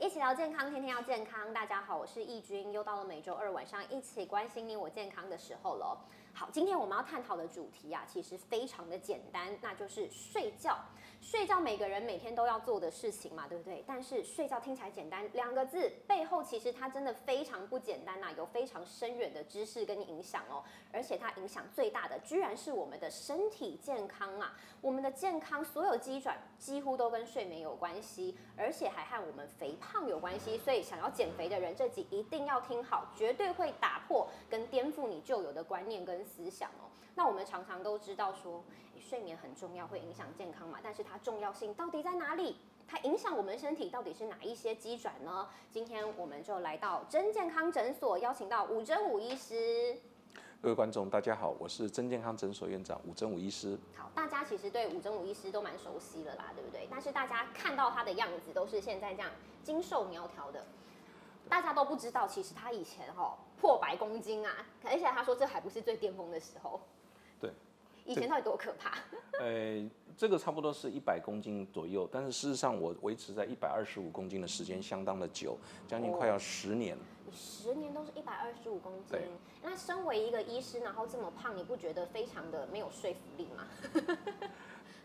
一起聊健康，天天要健康。大家好，我是易君，又到了每周二晚上一起关心你我健康的时候了。好，今天我们要探讨的主题啊，其实非常的简单，那就是睡觉。睡觉每个人每天都要做的事情嘛，对不对？但是睡觉听起来简单两个字，背后其实它真的非常不简单呐，有非常深远的知识跟影响哦。而且它影响最大的，居然是我们的身体健康啊！我们的健康所有机转几乎都跟睡眠有关系，而且还和我们肥胖有关系。所以想要减肥的人，这集一定要听好，绝对会打破跟颠覆你旧有的观念跟思想哦。那我们常常都知道说。睡眠很重要，会影响健康嘛？但是它重要性到底在哪里？它影响我们身体到底是哪一些机转呢？今天我们就来到真健康诊所，邀请到吴真武医师。各位观众，大家好，我是真健康诊所院长吴真武医师。好，大家其实对吴真武医师都蛮熟悉了啦，对不对？但是大家看到他的样子都是现在这样精瘦苗条的，大家都不知道，其实他以前哈破百公斤啊，而且他说这还不是最巅峰的时候。对。以前到底多可怕？呃，这个差不多是一百公斤左右，但是事实上我维持在一百二十五公斤的时间相当的久，将近快要十年。你十年都是一百二十五公斤，那身为一个医师，然后这么胖，你不觉得非常的没有说服力吗？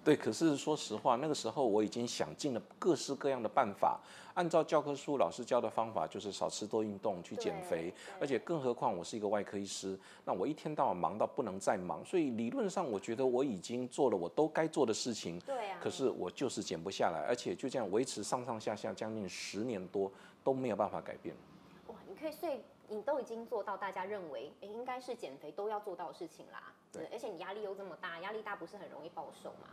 对，可是说实话，那个时候我已经想尽了各式各样的办法，按照教科书老师教的方法，就是少吃多运动去减肥。而且更何况我是一个外科医师，那我一天到晚忙到不能再忙，所以理论上我觉得我已经做了我都该做的事情。对啊。可是我就是减不下来，而且就这样维持上上下下将近十年多都没有办法改变。哇，你可以，所以你都已经做到大家认为哎应该是减肥都要做到的事情啦。对。而且你压力又这么大，压力大不是很容易暴瘦吗？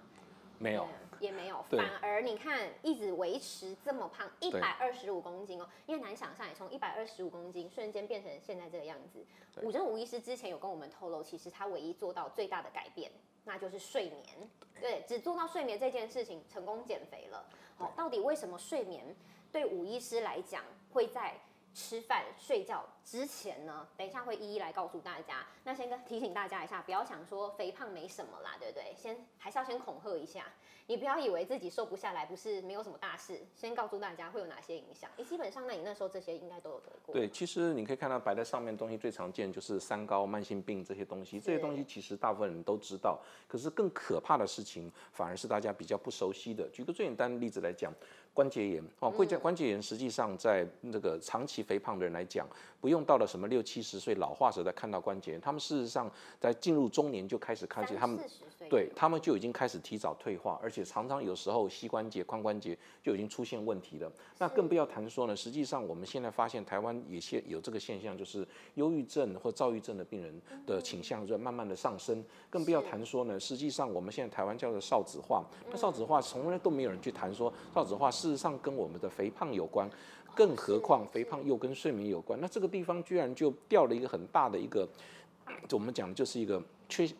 没有，也没有，反而你看，一直维持这么胖，一百二十五公斤哦，因为难想象，你从一百二十五公斤瞬间变成现在这个样子。武真武医师之前有跟我们透露，其实他唯一做到最大的改变，那就是睡眠。对，只做到睡眠这件事情，成功减肥了。好，到底为什么睡眠对武医师来讲会在？吃饭睡觉之前呢，等一下会一一来告诉大家。那先跟提醒大家一下，不要想说肥胖没什么啦，对不对？先还是要先恐吓一下，你不要以为自己瘦不下来，不是没有什么大事。先告诉大家会有哪些影响。你基本上，那你那时候这些应该都有得过。对，其实你可以看到摆在上面东西最常见就是三高、慢性病这些东西。这些东西其实大部分人都知道，可是更可怕的事情反而是大家比较不熟悉的。举个最简单的例子来讲。关节炎哦，会在关节炎实际上在那个长期肥胖的人来讲，不用到了什么六七十岁老化时才看到关节炎，他们事实上在进入中年就开始看见他们，对他们就已经开始提早退化，而且常常有时候膝关节、髋关节就已经出现问题了。那更不要谈说呢，实际上我们现在发现台湾也现有这个现象，就是忧郁症或躁郁症的病人的倾向在慢慢的上升。更不要谈说呢，实际上我们现在台湾叫做少子化，那少子化从来都没有人去谈说少子化。事实上跟我们的肥胖有关，更何况肥胖又跟睡眠有关，那这个地方居然就掉了一个很大的一个，我们讲的就是一个缺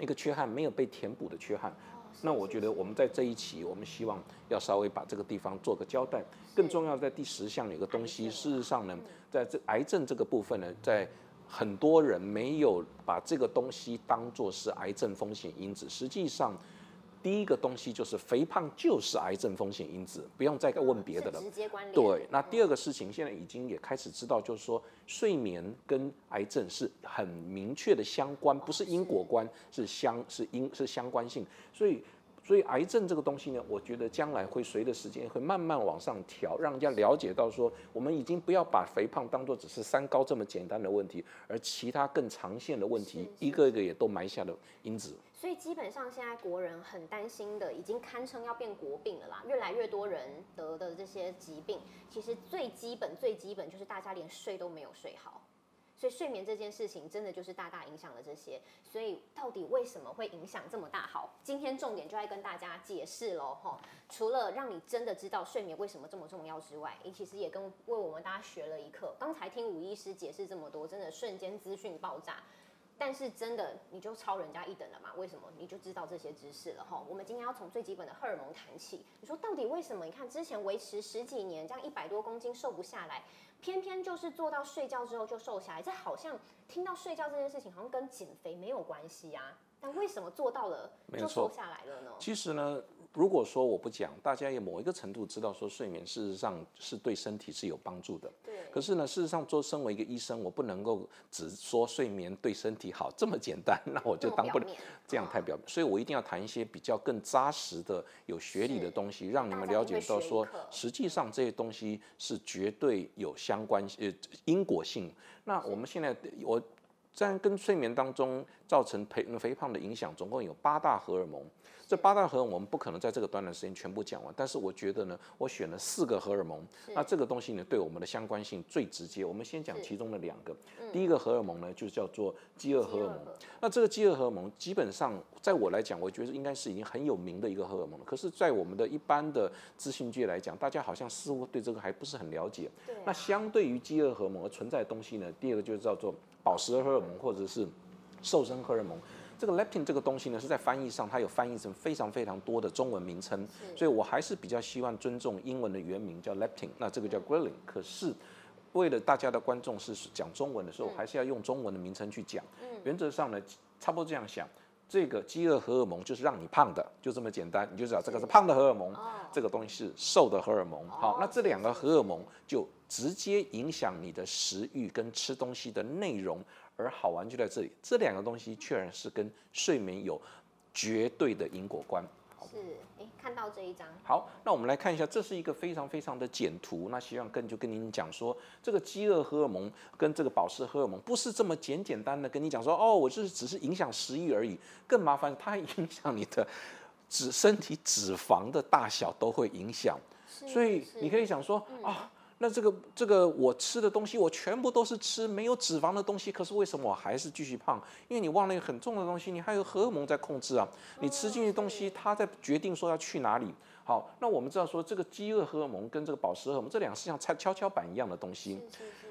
一个缺憾，没有被填补的缺憾。那我觉得我们在这一期，我们希望要稍微把这个地方做个交代。更重要在第十项有个东西，事实上呢，在这癌症这个部分呢，在很多人没有把这个东西当做是癌症风险因子，实际上。第一个东西就是肥胖就是癌症风险因子，不用再问别的了。直接关联。对，那第二个事情现在已经也开始知道，就是说睡眠跟癌症是很明确的相关，不是因果关，是相是因是相关性，所以。所以癌症这个东西呢，我觉得将来会随着时间会慢慢往上调，让人家了解到说，我们已经不要把肥胖当做只是三高这么简单的问题，而其他更长线的问题，一个一个也都埋下了因子。所以基本上现在国人很担心的，已经堪称要变国病了啦。越来越多人得的这些疾病，其实最基本最基本就是大家连睡都没有睡好。所以睡眠这件事情真的就是大大影响了这些，所以到底为什么会影响这么大？好，今天重点就来跟大家解释喽，哈。除了让你真的知道睡眠为什么这么重要之外，你其实也跟为我们大家学了一课。刚才听吴医师解释这么多，真的瞬间资讯爆炸。但是真的你就超人家一等了嘛？为什么？你就知道这些知识了哈。我们今天要从最基本的荷尔蒙谈起。你说到底为什么？你看之前维持十几年这样一百多公斤瘦不下来，偏偏就是做到睡觉之后就瘦下来。这好像听到睡觉这件事情好像跟减肥没有关系啊。但为什么做到了就瘦下来了呢？其实呢，如果说我不讲，大家也某一个程度知道说睡眠事实上是对身体是有帮助的。对。可是呢，事实上做身为一个医生，我不能够只说睡眠对身体好这么简单，那我就当不了这样太表面。所以我一定要谈一些比较更扎实的、有学理的东西，让你们了解到说，实际上这些东西是绝对有相关呃因果性。那我们现在我在跟睡眠当中造成肥肥胖的影响，总共有八大荷尔蒙。这八大荷尔蒙我们不可能在这个短短时间全部讲完，但是我觉得呢，我选了四个荷尔蒙，那这个东西呢对我们的相关性最直接。我们先讲其中的两个，第一个荷尔蒙呢就叫做饥饿荷尔蒙。那这个饥饿荷尔蒙基本上在我来讲，我觉得应该是已经很有名的一个荷尔蒙了。可是，在我们的一般的资讯界来讲，大家好像似乎对这个还不是很了解。那相对于饥饿荷尔蒙而存在的东西呢，第二个就是叫做饱食荷尔蒙或者是瘦身荷尔蒙。这个 leptin 这个东西呢，是在翻译上它有翻译成非常非常多的中文名称，所以我还是比较希望尊重英文的原名叫 leptin，那这个叫 ghrelin。可是为了大家的观众是讲中文的时候，还是要用中文的名称去讲。原则上呢，差不多这样想，这个饥饿荷尔蒙就是让你胖的，就这么简单，你就知道这个是胖的荷尔蒙，这个东西是瘦的荷尔蒙。好，那这两个荷尔蒙就直接影响你的食欲跟吃东西的内容。而好玩就在这里，这两个东西确然是跟睡眠有绝对的因果关。是，哎，看到这一张。好，那我们来看一下，这是一个非常非常的简图。那希望跟就跟您讲说，这个饥饿荷尔蒙跟这个饱食荷尔蒙不是这么简简单的跟你讲说，哦，我就是只是影响食欲而已。更麻烦，它还影响你的脂身体脂肪的大小都会影响。所以你可以想说啊。那这个这个我吃的东西，我全部都是吃没有脂肪的东西，可是为什么我还是继续胖？因为你忘了一个很重的东西，你还有荷尔蒙在控制啊。你吃进去东西，它在决定说要去哪里。好，那我们知道说这个饥饿荷尔蒙跟这个饱食荷尔蒙这两个是像跷跷跷板一样的东西，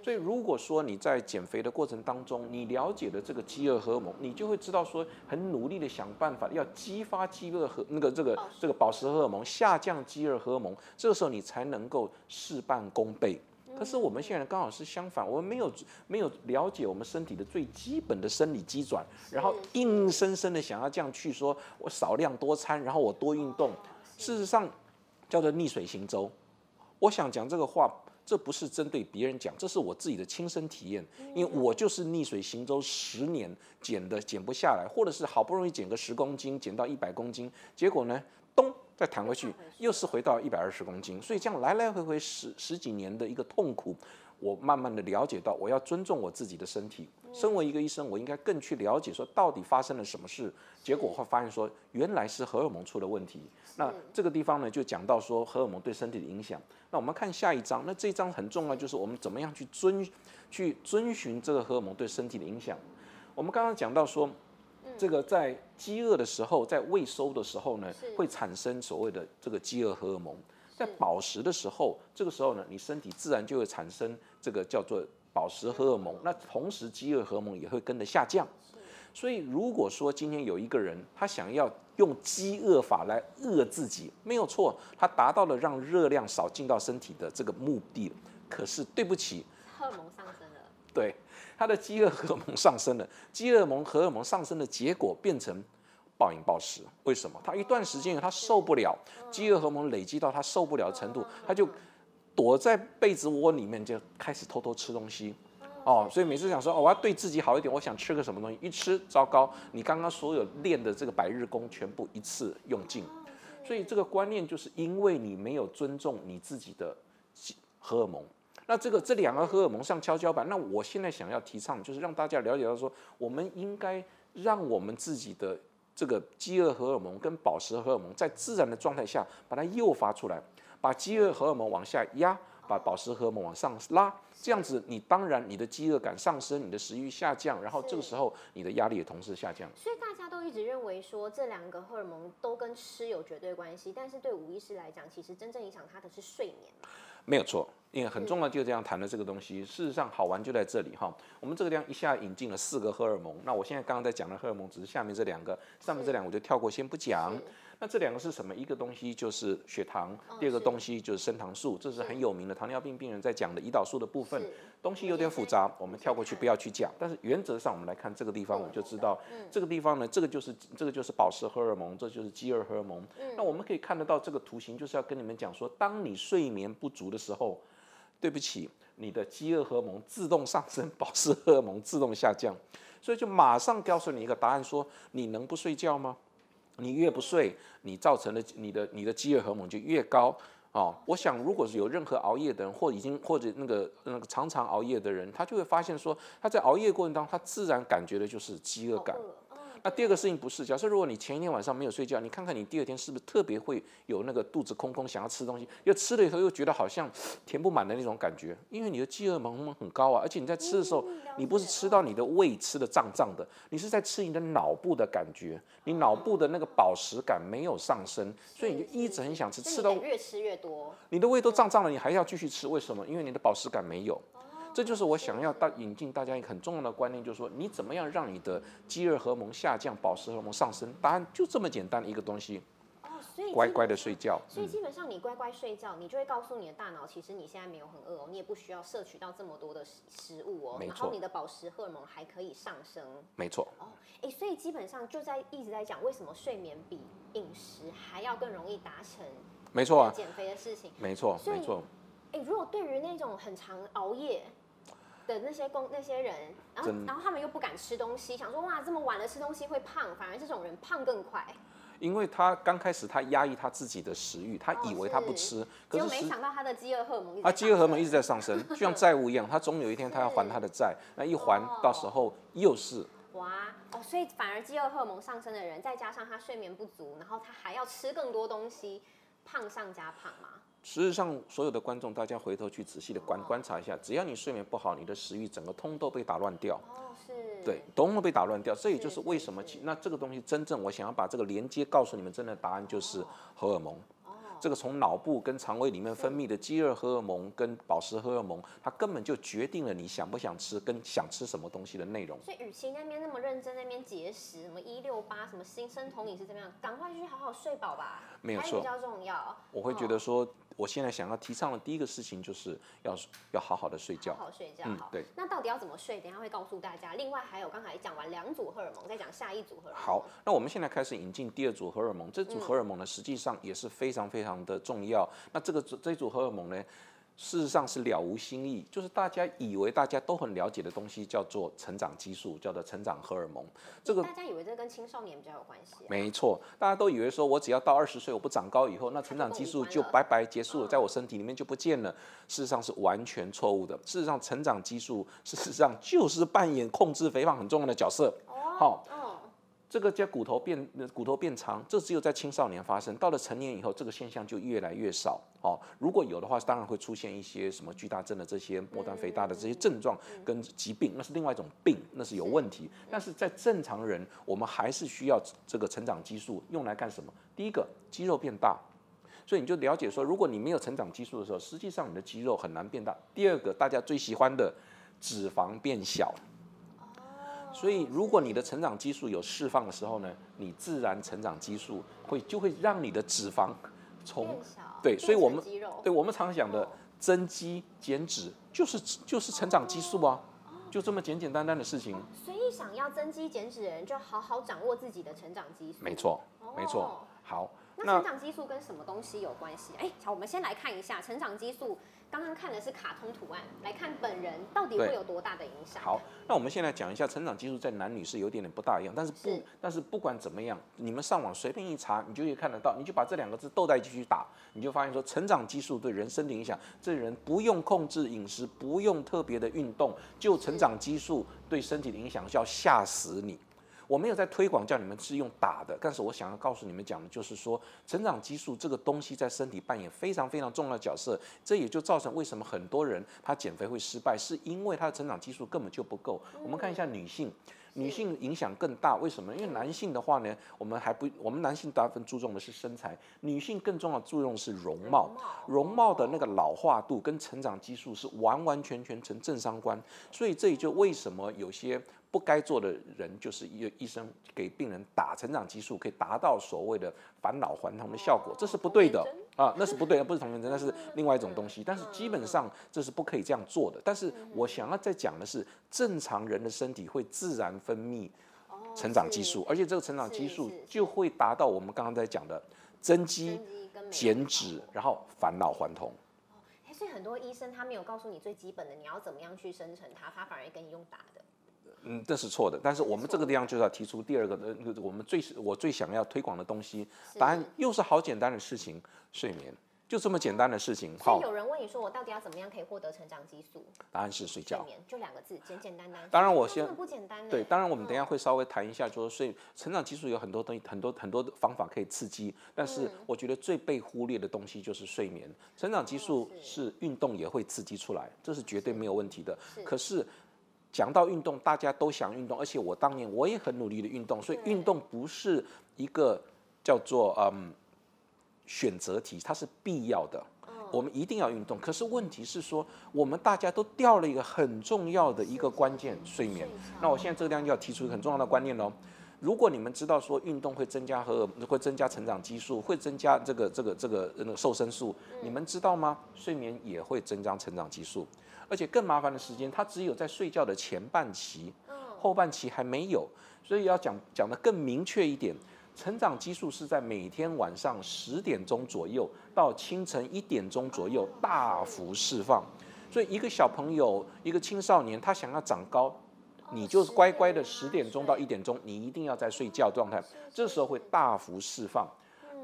所以如果说你在减肥的过程当中，你了解了这个饥饿荷尔蒙，你就会知道说很努力的想办法要激发饥饿和那个这个这个饱食荷尔蒙下降饥饿荷尔蒙，这个时候你才能够事半功倍。可是我们现在刚好是相反，我们没有没有了解我们身体的最基本的生理机转，然后硬生生的想要这样去说，我少量多餐，然后我多运动。事实上，叫做逆水行舟。我想讲这个话，这不是针对别人讲，这是我自己的亲身体验。因为我就是逆水行舟十年，减的减不下来，或者是好不容易减个十公斤，减到一百公斤，结果呢，咚，再弹回去，又是回到一百二十公斤。所以这样来来回回十十几年的一个痛苦。我慢慢的了解到，我要尊重我自己的身体。身为一个医生，我应该更去了解说到底发生了什么事。结果会发现说，原来是荷尔蒙出了问题。那这个地方呢，就讲到说荷尔蒙对身体的影响。那我们看下一章，那这一章很重要，就是我们怎么样去遵去遵循这个荷尔蒙对身体的影响。我们刚刚讲到说，这个在饥饿的时候，在未收的时候呢，会产生所谓的这个饥饿荷尔蒙。在饱食的时候，这个时候呢，你身体自然就会产生这个叫做饱食荷尔蒙。那同时，饥饿荷尔蒙也会跟着下降。所以，如果说今天有一个人他想要用饥饿法来饿自己，没有错，他达到了让热量少进到身体的这个目的。可是，对不起，荷尔蒙上升了。对，他的饥饿荷尔蒙上升了，饥饿蒙荷尔蒙上升的结果变成。暴饮暴食，为什么？他一段时间他受不了，饥饿荷尔蒙累积到他受不了的程度，他就躲在被子窝里面就开始偷偷吃东西。哦，所以每次想说哦，我要对自己好一点，我想吃个什么东西，一吃糟糕，你刚刚所有练的这个百日功全部一次用尽。所以这个观念就是因为你没有尊重你自己的荷尔蒙。那这个这两个荷尔蒙上跷跷板，那我现在想要提倡就是让大家了解到说，我们应该让我们自己的。这个饥饿荷尔蒙跟饱食荷尔蒙在自然的状态下把它诱发出来，把饥饿荷尔蒙往下压，把饱食荷尔蒙往上拉，这样子你当然你的饥饿感上升，你的食欲下降，然后这个时候你的压力也同时下降。所以大家都一直认为说这两个荷尔蒙都跟吃有绝对关系，但是对吴医师来讲，其实真正影响他的是睡眠。没有错，因为很重要，就这样谈的这个东西。事实上，好玩就在这里哈。我们这个地方一下引进了四个荷尔蒙。那我现在刚刚在讲的荷尔蒙，只是下面这两个，上面这两个我就跳过，先不讲。那这两个是什么？一个东西就是血糖，第二个东西就是升糖素，这是很有名的糖尿病病人在讲的胰岛素的部分。东西有点复杂，我们跳过去不要去讲。但是原则上，我们来看这个地方，我们就知道这个地方呢，这个就是这个就是饱食荷尔蒙，这就是饥饿荷尔蒙。那我们可以看得到这个图形，就是要跟你们讲说，当你睡眠不足的时候，对不起，你的饥饿荷尔蒙自动上升，饱食荷尔蒙自动下降，所以就马上告诉你一个答案：说你能不睡觉吗？你越不睡，你造成的你的你的饥饿荷尔蒙就越高。哦，我想如果是有任何熬夜的人，或已经或者那个那个常常熬夜的人，他就会发现说，他在熬夜过程当中，他自然感觉的就是饥饿感。那第二个事情不是，假设如果你前一天晚上没有睡觉，你看看你第二天是不是特别会有那个肚子空空想要吃东西，又吃了以后又觉得好像填不满的那种感觉，因为你的饥饿荷尔蒙很高啊，而且你在吃的时候，你不是吃到你的胃吃的胀胀的，你是在吃你的脑部的感觉，你脑部的那个饱食感没有上升，所以你就一直很想吃，吃到越吃越多。你的胃都胀胀了，你还要继续吃，为什么？因为你的饱食感没有。这就是我想要大引进大家一个很重要的观念，就是说你怎么样让你的饥饿荷尔蒙下降，饱食荷尔蒙上升？答案就这么简单的一个东西，哦，所以乖乖的睡觉。所以基本上你乖乖睡觉，你就会告诉你的大脑，其实你现在没有很饿哦，你也不需要摄取到这么多的食食物哦，然后你的饱食荷尔蒙还可以上升没错，哦，哎，所以基本上就在一直在讲为什么睡眠比饮食还要更容易达成没错啊，减肥的事情。没错，没错。哎，如果对于那种很常熬夜的那些工那些人，然后然后他们又不敢吃东西，想说哇这么晚了吃东西会胖，反而这种人胖更快，因为他刚开始他压抑他自己的食欲，他哦以为他不吃，可是没想到他的饥饿荷尔蒙一直他饥饿荷尔蒙一直在上升，就像债务一样，他总有一天他要还他的债，那一还到时候又是哇哦，所以反而饥饿荷尔蒙上升的人，再加上他睡眠不足，然后他还要吃更多东西，胖上加胖嘛。事实上，所有的观众，大家回头去仔细的观观察一下，只要你睡眠不好，你的食欲整个通都被打乱掉，哦，是，对，通都被打乱掉。这也就是是为什么其那这个东西真正我想要把这个连接告诉你们，真的答案就是荷尔蒙。哦，这个从脑部跟肠胃里面分泌的饥饿荷尔蒙跟饱食荷尔蒙，它根本就决定了你想不想吃跟想吃什么东西的内容。所以与其那边那么认真，那边节食，什么一六八，什么新生酮饮食怎么样，赶快去好好睡饱吧，没有错比较重要。我会觉得说，我现在想要提倡的第一个事情就是要要好好的睡觉好。好睡觉好。嗯对。那到底要怎么睡？等一下会告诉大家。另外还有刚才讲完两组荷尔蒙，再讲下一组荷尔蒙。好，那我们现在开始引进第二组荷尔蒙。这组荷尔蒙呢，实际上也是非常非常的重要。那这个组这组荷尔蒙呢，事实上是了无新意，就是大家以为大家都很了解的东西，叫做成长激素，叫做成长荷尔蒙。这个大家以为这跟青少年比较有关系啊、没错，大家都以为说我只要到二十岁我不长高以后，那成长激素就拜拜结束了，在我身体里面就不见了。事实上是完全错误的。事实上，成长激素事实上就是扮演控制肥胖很重要的角色。好哦，这个叫骨头变呃骨头变长，这只有在青少年发生，到了成年以后，这个现象就越来越少。哦，如果有的话，当然会出现一些什么巨大症的这些末端肥大的这些症状跟疾病，那是另外一种病，那是有问题。但是在正常人，我们还是需要这个成长激素用来干什么？第一个，肌肉变大。所以你就了解说，如果你没有成长激素的时候，实际上你的肌肉很难变大。第二个，大家最喜欢的脂肪变小。所以，如果你的成长激素有释放的时候呢，你自然成长激素会就会让你的脂肪从。对所以我们对我们常讲的哦增肌减脂，就是就是成长激素啊，就这么简简单单的事情。所以想要增肌减脂的人，就好好掌握自己的成长激素。没错，没错那那成长激素跟什么东西有关系？哎，好，我们先来看一下成长激素。刚刚看的是卡通图案，来看本人到底会有多大的影响？好，那我们现在讲一下成长激素在男女是有点点不大一样，但是不是，但是不管怎么样，你们上网随便一查，你就可以看得到，你就把这两个字斗在一起去打，你就发现说成长激素对人身体影响，这人不用控制饮食，不用特别的运动，就成长激素对身体的影响就要吓死你。我没有在推广叫你们是用打的，但是我想要告诉你们讲的就是说，成长激素这个东西在身体扮演非常非常重要的角色，这也就造成为什么很多人他减肥会失败，是因为他的成长激素根本就不够。我们看一下女性，女性影响更大。为什么？因为男性的话呢，我们还不，我们男性大部分注重的是身材，女性更重要注重是容貌。容貌的那个老化度跟成长激素是完完全全成正相关。所以这也就为什么有些。不该做的人，就是医医生给病人打成长激素，可以达到所谓的返老还童的效果，这是不对的啊，那是不对的，不是同源针，那是另外一种东西。但是基本上这是不可以这样做的。但是我想要再讲的是，正常人的身体会自然分泌成长激素，而且这个成长激素就会达到我们刚刚在讲的增肌、减脂，然后返老还童。所以很多医生他没有告诉你最基本的，你要怎么样去生成它，他反而跟你用打的。嗯，这是错的。但是我们这个地方就是要提出第二个的，我们最我最想要推广的东西。答案又是好简单的事情，睡眠，就这么简单的事情。好，有人问你说，我到底要怎么样可以获得成长激素？答案是睡觉。睡眠就两个字，简简单单。当然我先不简单。对，当然我们等下会稍微谈一下，就是睡成长激素有很多东西，很多很多的方法可以刺激。但是我觉得最被忽略的东西就是睡眠。成长激素是运动也会刺激出来，这是绝对没有问题的。可是。讲到运动，大家都想运动，而且我当年我也很努力的运动，所以运动不是一个叫做嗯选择题，它是必要的。我们一定要运动。可是问题是说，我们大家都掉了一个很重要的一个关键——睡眠。那我现在这个地方就要提出一个很重要的观念喽。如果你们知道说运动会增加和会增加成长激素，会增加这个这个这个那个瘦身素，你们知道吗？睡眠也会增加成长激素。而且更麻烦的时间，它只有在睡觉的前半期，后半期还没有，所以要讲讲的更明确一点，成长激素是在每天晚上十点钟左右到清晨一点钟左右大幅释放，所以一个小朋友、一个青少年，他想要长高，你就是乖乖的十点钟到一点钟，你一定要在睡觉状态，这时候会大幅释放。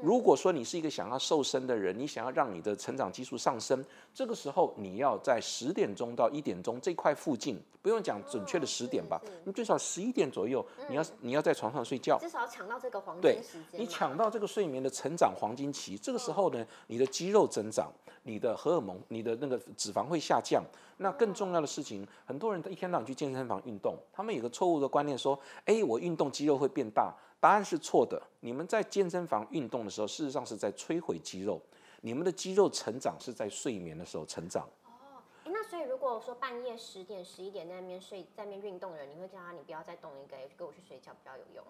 如果说你是一个想要瘦身的人，你想要让你的成长激素上升，这个时候你要在十点钟到一点钟这块附近，不用讲准确的十点吧，你最少十一点左右，你要你要在床上睡觉，至少要抢到这个黄金时间。你抢到这个睡眠的成长黄金期，这个时候呢，你的肌肉增长，你的荷尔蒙，你的那个脂肪会下降。那更重要的事情，很多人他一天到晚去健身房运动，他们有个错误的观念说，哎，我运动肌肉会变大。答案是错的。你们在健身房运动的时候，事实上是在摧毁肌肉。你们的肌肉成长是在睡眠的时候成长。哦，那所以如果说半夜十点、十一点在那边睡、在那边运动的人，你会叫他你不要再动一个，跟我去睡觉比较有用。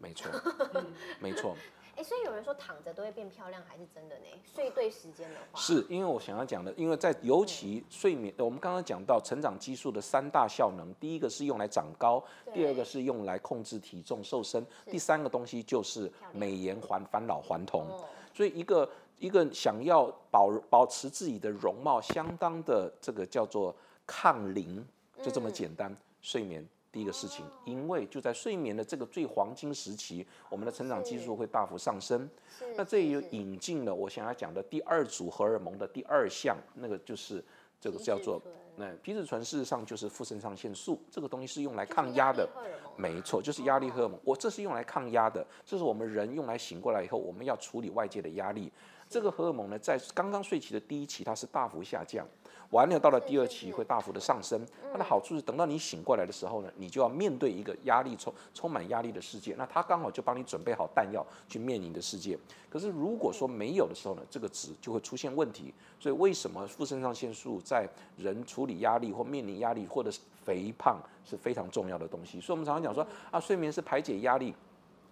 没错，没错。哎，所以有人说躺着都会变漂亮，还是真的呢？睡对时间的话，是因为我想要讲的，因为在尤其睡眠，我们刚刚讲到成长激素的三大效能，第一个是用来长高，第二个是用来控制体重瘦身，第三个东西就是美颜还返老还童。所以一个一个想要保保持自己的容貌相当的这个叫做抗龄，就这么简单，睡眠。第一个事情，因为就在睡眠的这个最黄金时期，我们的成长激素会大幅上升。那这也引进了我想要讲的第二组荷尔蒙的第二项，那个就是这个叫做那皮质醇，事实上就是副肾上腺素，这个东西是用来抗压的。没错，就是压力荷尔蒙。我这是用来抗压的，这是我们人用来醒过来以后，我们要处理外界的压力。这个荷尔蒙呢，在刚刚睡起的第一期，它是大幅下降。完了，到了第二期会大幅的上升。它的好处是，等到你醒过来的时候呢，你就要面对一个压力充充满压力的世界。那它刚好就帮你准备好弹药去面临的世界。可是如果说没有的时候呢，这个值就会出现问题。所以为什么副肾上腺素在人处理压力或面临压力或者是肥胖是非常重要的东西？所以我们常常讲说啊，睡眠是排解压力，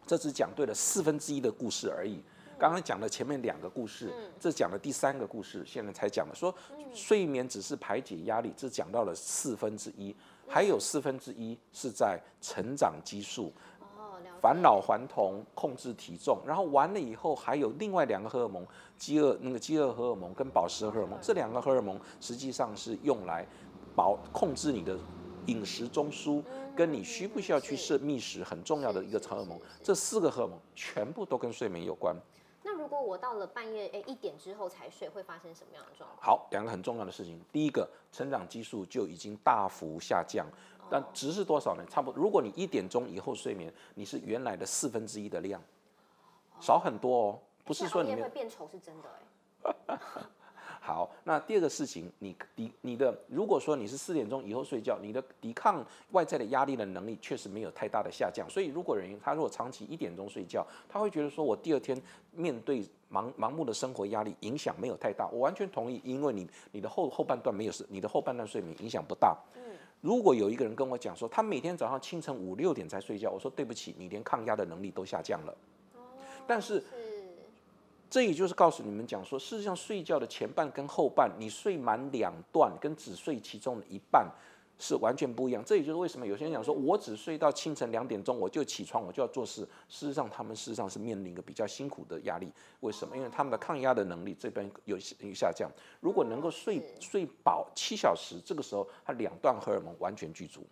这只讲对了四分之一的故事而已。刚刚讲了前面两个故事，这讲了第三个故事，现在才讲了说睡眠只是排解压力，这讲到了四分之一，还有四分之一是在成长激素，返老还童、控制体重，然后完了以后还有另外两个荷尔蒙，饥饿那个饥饿荷尔蒙跟饱食荷尔蒙，这两个荷尔蒙实际上是用来保控制你的饮食中枢，跟你需不需要去摄觅食很重要的一个荷尔蒙，这四个荷尔蒙全部都跟睡眠有关。如果我到了半夜诶一点之后才睡，会发生什么样的状况？好，两个很重要的事情。第一个，成长激素就已经大幅下降，但值是多少呢？差不多。如果你一点钟以后睡眠，你是原来的四分之一的量，少很多哦。不是说你会变丑是真的哎。好，那第二个事情，你抵你的，如果说你是四点钟以后睡觉，你的抵抗外在的压力的能力确实没有太大的下降。所以如果人他如果长期一点钟睡觉，他会觉得说我第二天面对盲盲目的生活压力影响没有太大。我完全同意，因为你你的后后半段没有事你的后半段睡眠影响不大。如果有一个人跟我讲说他每天早上清晨五六点才睡觉，我说对不起，你连抗压的能力都下降了。但是。这也就是告诉你们讲说，事实上睡觉的前半跟后半，你睡满两段跟只睡其中的一半是完全不一样。这也就是为什么有些人讲说，我只睡到清晨两点钟我就起床，我就要做事。事实上，他们事实上是面临一个比较辛苦的压力。为什么？因为他们的抗压的能力这边有有下降。如果能够睡睡饱七小时，这个时候他两段荷尔蒙完全具足。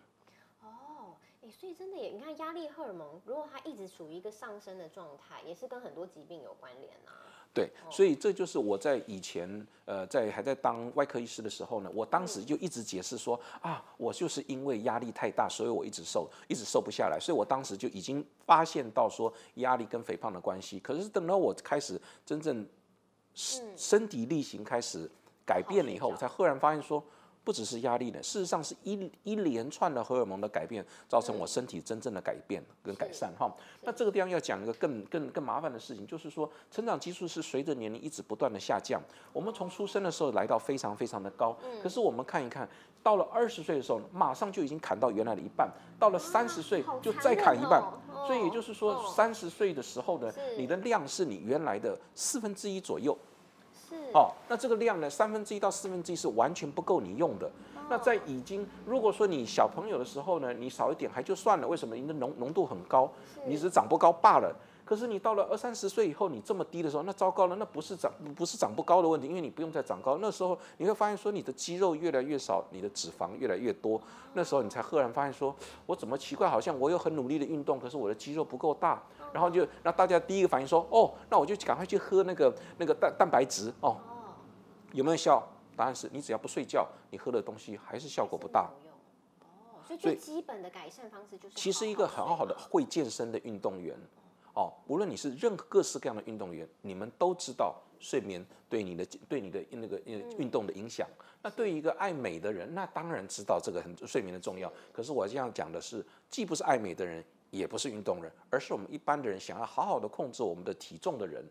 哦，哎，所以真的也，你看压力荷尔蒙，如果它一直处于一个上升的状态，也是跟很多疾病有关联啊。对，所以这就是我在以前，呃，在还在当外科医师的时候呢，我当时就一直解释说啊，我就是因为压力太大，所以我一直瘦，一直瘦不下来。所以我当时就已经发现到说压力跟肥胖的关系。可是等到我开始真正身身体力行开始改变了以后，我才赫然发现说。不只是压力呢，事实上是一一连串的荷尔蒙的改变，造成我身体真正的改变跟改善哈。那这个地方要讲一个更更更麻烦的事情，就是说成长激素是随着年龄一直不断的下降。我们从出生的时候来到非常非常的高，可是我们看一看到了二十岁的时候，马上就已经砍到原来的一半，到了三十岁就再砍一半。所以也就是说，三十岁的时候呢，你的量是你原来的四分之一左右。哦，那这个量呢，三分之一到四分之一是完全不够你用的。那在已经，如果说你小朋友的时候呢，你少一点还就算了，为什么？你的浓浓度很高，你只是长不高罢了。可是你到了二三十岁以后，你这么低的时候，那糟糕了，那不是长不是长不高的问题，因为你不用再长高。那时候你会发现说，你的肌肉越来越少，你的脂肪越来越多。那时候你才赫然发现说，我怎么奇怪，好像我有很努力的运动，可是我的肌肉不够大。然后就让大家第一个反应说，哦，那我就赶快去喝那个那个蛋蛋白质哦。有没有效？答案是你只要不睡觉，你喝的东西还是效果不大。哦，所以最基本的改善方式就是。其实一个很好的会健身的运动员，哦，无论你是任何各式各样的运动员，你们都知道睡眠对你的对你的那个运动的影响。那对于一个爱美的人，那当然知道这个很睡眠的重要。可是我这样讲的是，既不是爱美的人，也不是运动人，而是我们一般的人想要好好的控制我们的体重的人，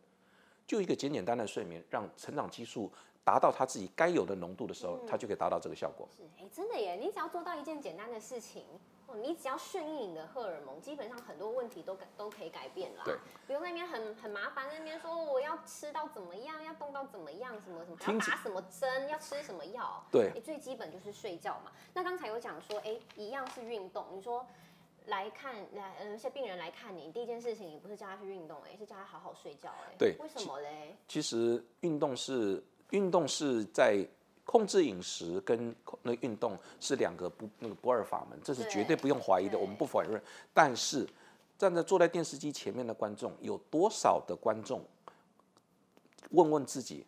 就一个简简单的睡眠，让成长激素。达到它自己该有的浓度的时候，它就可以达到这个效果。是，哎，真的耶！你只要做到一件简单的事情，哦，你只要顺应你的荷尔蒙，基本上很多问题都改都可以改变了。对，不用那边很很麻烦，那边说我要吃到怎么样，要动到怎么样，什么什么，要打什么针，要吃什么药。对，你最基本就是睡觉嘛。那刚才有讲说，哎，一样是运动。你说来看来，呃，一些病人来看你，第一件事情你不是叫他去运动，哎，是叫他好好睡觉，哎。对。为什么嘞？其实运动是。运动是在控制饮食跟那运动是两个不那个不二法门，这是绝对不用怀疑的，我们不否认。但是站在坐在电视机前面的观众，有多少的观众问问自己，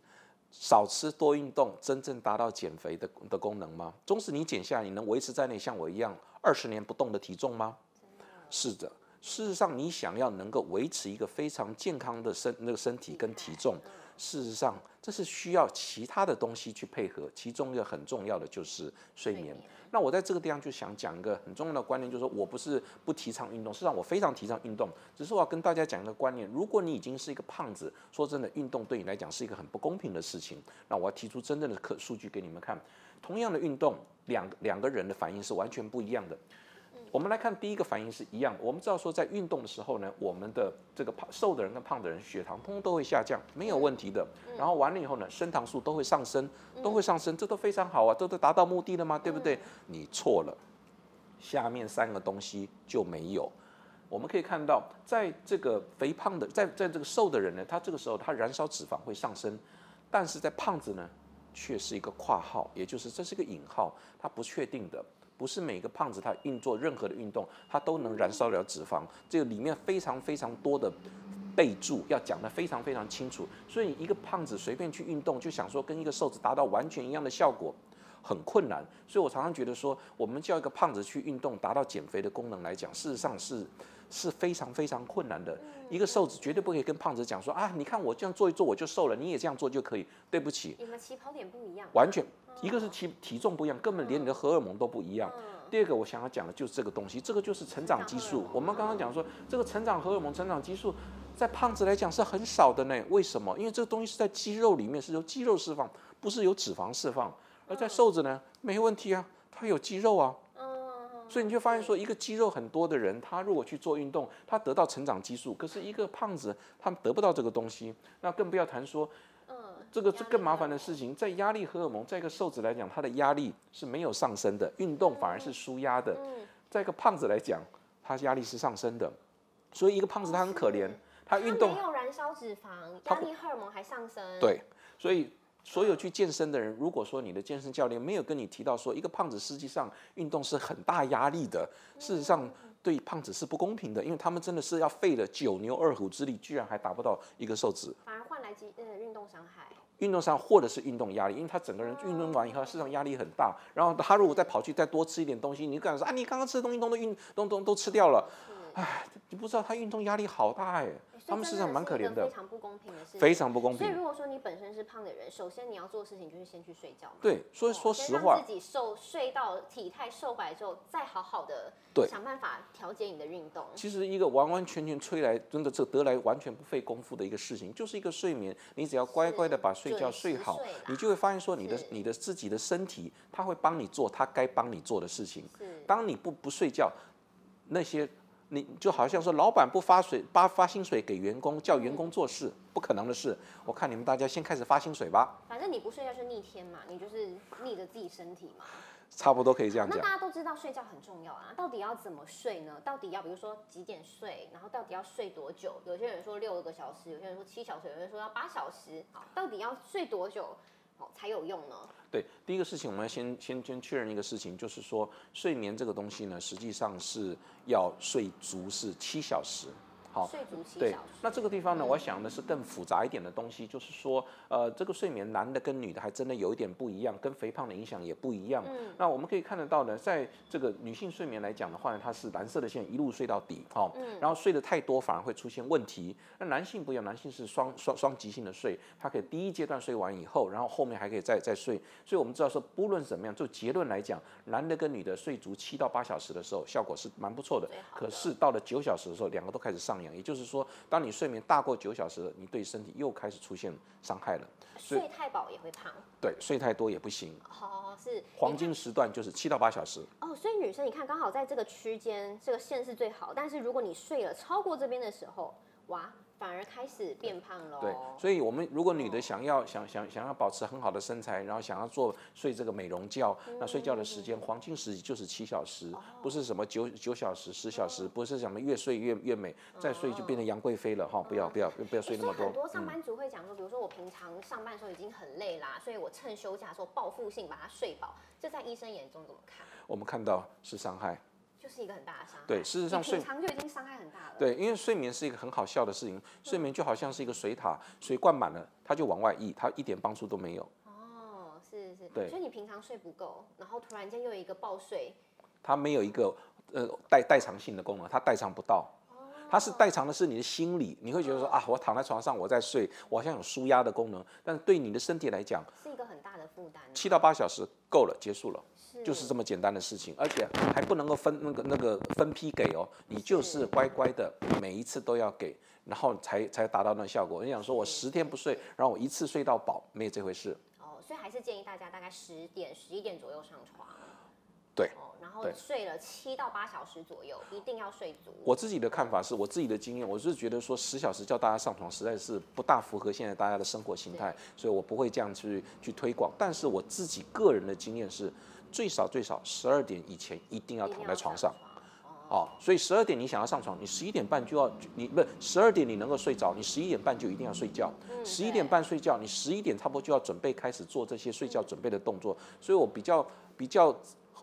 少吃多运动，真正达到减肥的的功能吗？纵使你减下，你能维持在那像我一样二十年不动的体重吗？是的，事实上，你想要能够维持一个非常健康的身那个身体跟体重。事实上，这是需要其他的东西去配合，其中一个很重要的就是睡眠。那我在这个地方就想讲一个很重要的观念，就是说我不是不提倡运动，事实上我非常提倡运动，只是我要跟大家讲一个观念：如果你已经是一个胖子，说真的，运动对你来讲是一个很不公平的事情。那我要提出真正的可数据给你们看，同样的运动，两两个人的反应是完全不一样的。我们来看第一个反应是一样。我们知道说，在运动的时候呢，我们的这个胖瘦的人跟胖的人血糖通通都会下降，没有问题的。然后完了以后呢，升糖素都会上升，都会上升，这都非常好啊，这都达到目的了吗？对不对？你错了，下面三个东西就没有。我们可以看到，在这个肥胖的，在在这个瘦的人呢，他这个时候他燃烧脂肪会上升，但是在胖子呢，却是一个括号，也就是这是个引号，它不确定的。不是每个胖子他运作任何的运动，他都能燃烧了脂肪。这个里面非常非常多的备注，要讲的非常非常清楚。所以一个胖子随便去运动，就想说跟一个瘦子达到完全一样的效果，很困难。所以我常常觉得说，我们叫一个胖子去运动，达到减肥的功能来讲，事实上是是非常非常困难的。一个瘦子绝对不可以跟胖子讲说啊，你看我这样做一做我就瘦了，你也这样做就可以。对不起，你们起跑点不一样，完全一个是体体重不一样，根本连你的荷尔蒙都不一样。嗯第二个我想要讲的就是这个东西，这个就是成长激素。我们刚刚讲说，这个成长荷尔蒙、成长激素，在胖子来讲是很少的呢。为什么？因为这个东西是在肌肉里面，是由肌肉释放，不是由脂肪释放。而在瘦子呢，没问题啊，他有肌肉啊。嗯，所以你就发现说，一个肌肉很多的人，他如果去做运动，他得到成长激素；可是一个胖子，他得不到这个东西。那更不要谈说，嗯，这个是更麻烦的事情。在压力荷尔蒙，在一个瘦子来讲，他的压力是没有上升的，运动反而是舒压的。嗯在一个胖子来讲，他压力是上升的。所以一个胖子他很可怜，他运动没有燃烧脂肪，压力荷尔蒙还上升，，对，所以所有去健身的人，如果说你的健身教练没有跟你提到说，一个胖子实际上运动是很大压力的，事实上对胖子是不公平的，因为他们真的是要费了九牛二虎之力，居然还达不到一个瘦子。反而换来肌呃运动伤害，运动上或者是运动压力，因为他整个人运动完以后，事实上压力很大。然后他如果再跑去再多吃一点东西，你敢说啊，你刚刚吃的东西都都运都都都吃掉了，哎，你不知道他运动压力好大哎，他们实际上蛮可怜的非，常不公平的事情，非常不公平所以，如果说你本身是胖的人，首先你要做的事情就是先去睡觉嘛。对，所以哦说实话自己瘦睡到体态瘦回来之后，再好好的对想办法调节你的运动。其实一个完完全全吹来，真的这得来完全不费功夫的一个事情，就是一个睡眠。你只要乖乖的把睡觉睡好睡，你就会发现说你的你的自己的身体，它会帮你做它该帮你做的事情。是，当你不不睡觉，那些你就好像说老板不发水发发薪水给员工，叫员工做事，不可能的事。我看你们大家先开始发薪水吧，反正你不睡觉就逆天嘛，你就是逆着自己身体嘛。差不多可以这样讲那大。家都知道睡觉很重要啊，到底要怎么睡呢？到底要比如说几点睡，然后到底要睡多久？有些人说六个小时，有些人说七小时，有些人说要八小时。好，到底要睡多久才有用呢？对，第一个事情我们要先先先确认一个事情，就是说睡眠这个东西呢，实际上是要睡足是七小时。好，睡足七对小时。，那这个地方呢，我想的是更复杂一点的东西，就是说，呃，这个睡眠男的跟女的还真的有一点不一样，跟肥胖的影响也不一样。嗯那我们可以看得到呢，在这个女性睡眠来讲的话呢，它是蓝色的线一路睡到底，哈、嗯然后睡得太多反而会出现问题。那男性不一样，男性是双双双极性的睡，他可以第一阶段睡完以后，然后后面还可以再再睡。所以我们知道说，不论怎么样，就结论来讲，男的跟女的睡足七到八小时的时候，效果是蛮不错的可是到了九小时的时候，两个都开始上扬，也就是说，当你睡眠大过九小时，你对身体又开始出现伤害了。睡太饱也会胖。对，睡太多也不行。哦，是黄金时段就是七到八小时。哦，所以女生你看刚好在这个区间，这个线是最好。但是如果你睡了超过这边的时候，哇，反而开始变胖了。对，所以我们如果女的想要想想想要保持很好的身材，然后想要做睡这个美容觉，那睡觉的时间黄金时就是七小时，不是什么九九小时、十小时，不是什么越睡越越美，再睡就变成杨贵妃了哈！不要不要不要睡那么多很。多上嗯班族会讲说，比如说我平常上班的时候已经很累啦，所以我趁休假的时候报复性把它睡饱，这在医生眼中怎么看？我们看到是伤害，就是一个很大的伤害。对事实上睡你平常就已经伤害很大了。对，因为睡眠是一个很好笑的事情，睡眠就好像是一个水塔，水灌满了，它就往外溢，它一点帮助都没有。哦，是是。对所以你平常睡不够，然后突然间又有一个暴睡，它没有一个呃代代偿性的功能，它代偿不到。它是代偿的是你的心理，你会觉得说啊，我躺在床上我在睡，我好像有舒压的功能，但是对你的身体来讲，是一个很大的负担。七到八小时够了，结束了，是就是这么简单的事情，而且还不能够分那个那个分批给哦，你就是乖乖的每一次都要给，然后才才达到那效果。你想说我十天不睡，然后我一次睡到饱，没有这回事。哦，所以还是建议大家大概十点、十一点左右上床。对哦，然后睡了七到八小时左右，一定要睡足。我自己的看法是我自己的经验，我是觉得说十小时叫大家上床，实在是不大符合现在大家的生活形态，所以我不会这样去去推广。但是我自己个人的经验是，最少最少十二点以前一定要躺在床上。哦，哦，所以十二点你想要上床，你十一点半就要你不十二点你能够睡着，你十一点半就一定要睡觉。嗯十一点半睡觉，你十一点差不多就要准备开始做这些睡觉准备的动作。所以我比较比较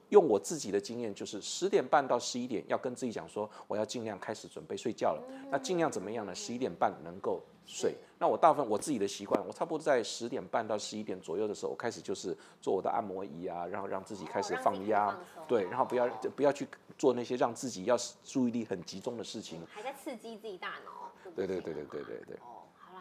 用我自己的经验，就是十点半到十一点要跟自己讲说，我要尽量开始准备睡觉了。那尽量怎么样呢？十一点半能够睡。那我大部分我自己的习惯，我差不多在十点半到十一点左右的时候，我开始就是做我的按摩仪啊，然后让自己开始放压，对，然后不要哦不要去做那些让自己要注意力很集中的事情。还在刺激自己大脑，对不对对对对对对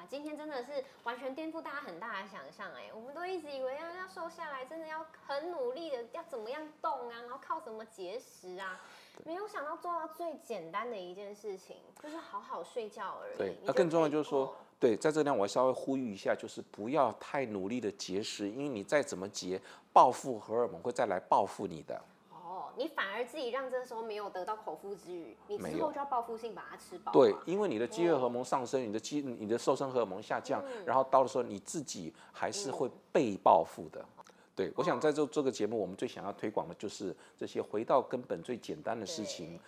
今天真的是完全颠覆大家很大的想象哎，我们都一直以为要要瘦下来，真的要很努力的，要怎么样动啊，然后靠什么节食啊，没有想到做到最简单的一件事情，就是好好睡觉而已。对，那更重要就是说哦，对，在这里我稍微呼吁一下，就是不要太努力的节食，因为你再怎么节，报复荷尔蒙会再来报复你的。哦，你反而自己让这时候没有得到口腹之欲，你之后就要报复性把它吃饱。对，因为你的饥饿荷尔蒙上升，你的肌、你的瘦身荷尔蒙下降，嗯。然后到的时候你自己还是会被报复的。对，我想在这这个节目，我们最想要推广的就是这些回到根本最简单的事情，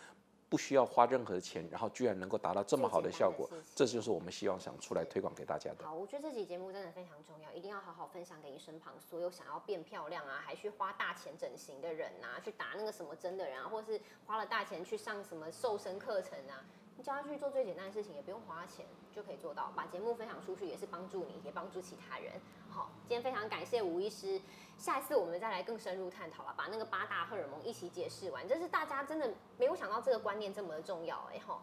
不需要花任何钱，然后居然能够达到这么好的效果这就是我们希望想出来推广给大家的。好，我觉得这期节目真的非常重要，一定要好好分享给你身旁所有想要变漂亮啊，还去花大钱整形的人啊，去打那个什么针的人啊，或是花了大钱去上什么瘦身课程啊，你叫他去做最简单的事情，也不用花钱就可以做到。把节目分享出去，也是帮助你，也帮助其他人。好，今天非常感谢吴医师，下一次我们再来更深入探讨吧，把那个八大荷尔蒙一起解释完。这是大家真的没有想到这个观念这么的重要哎、哈。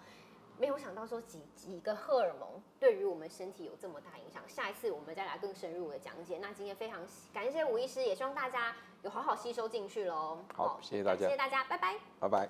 没有想到说几几个荷尔蒙对于我们身体有这么大影响。下一次我们再来更深入的讲解。那今天非常感谢吴医师，也希望大家有好好吸收进去喽。好谢谢大家谢谢大家，拜拜。拜拜。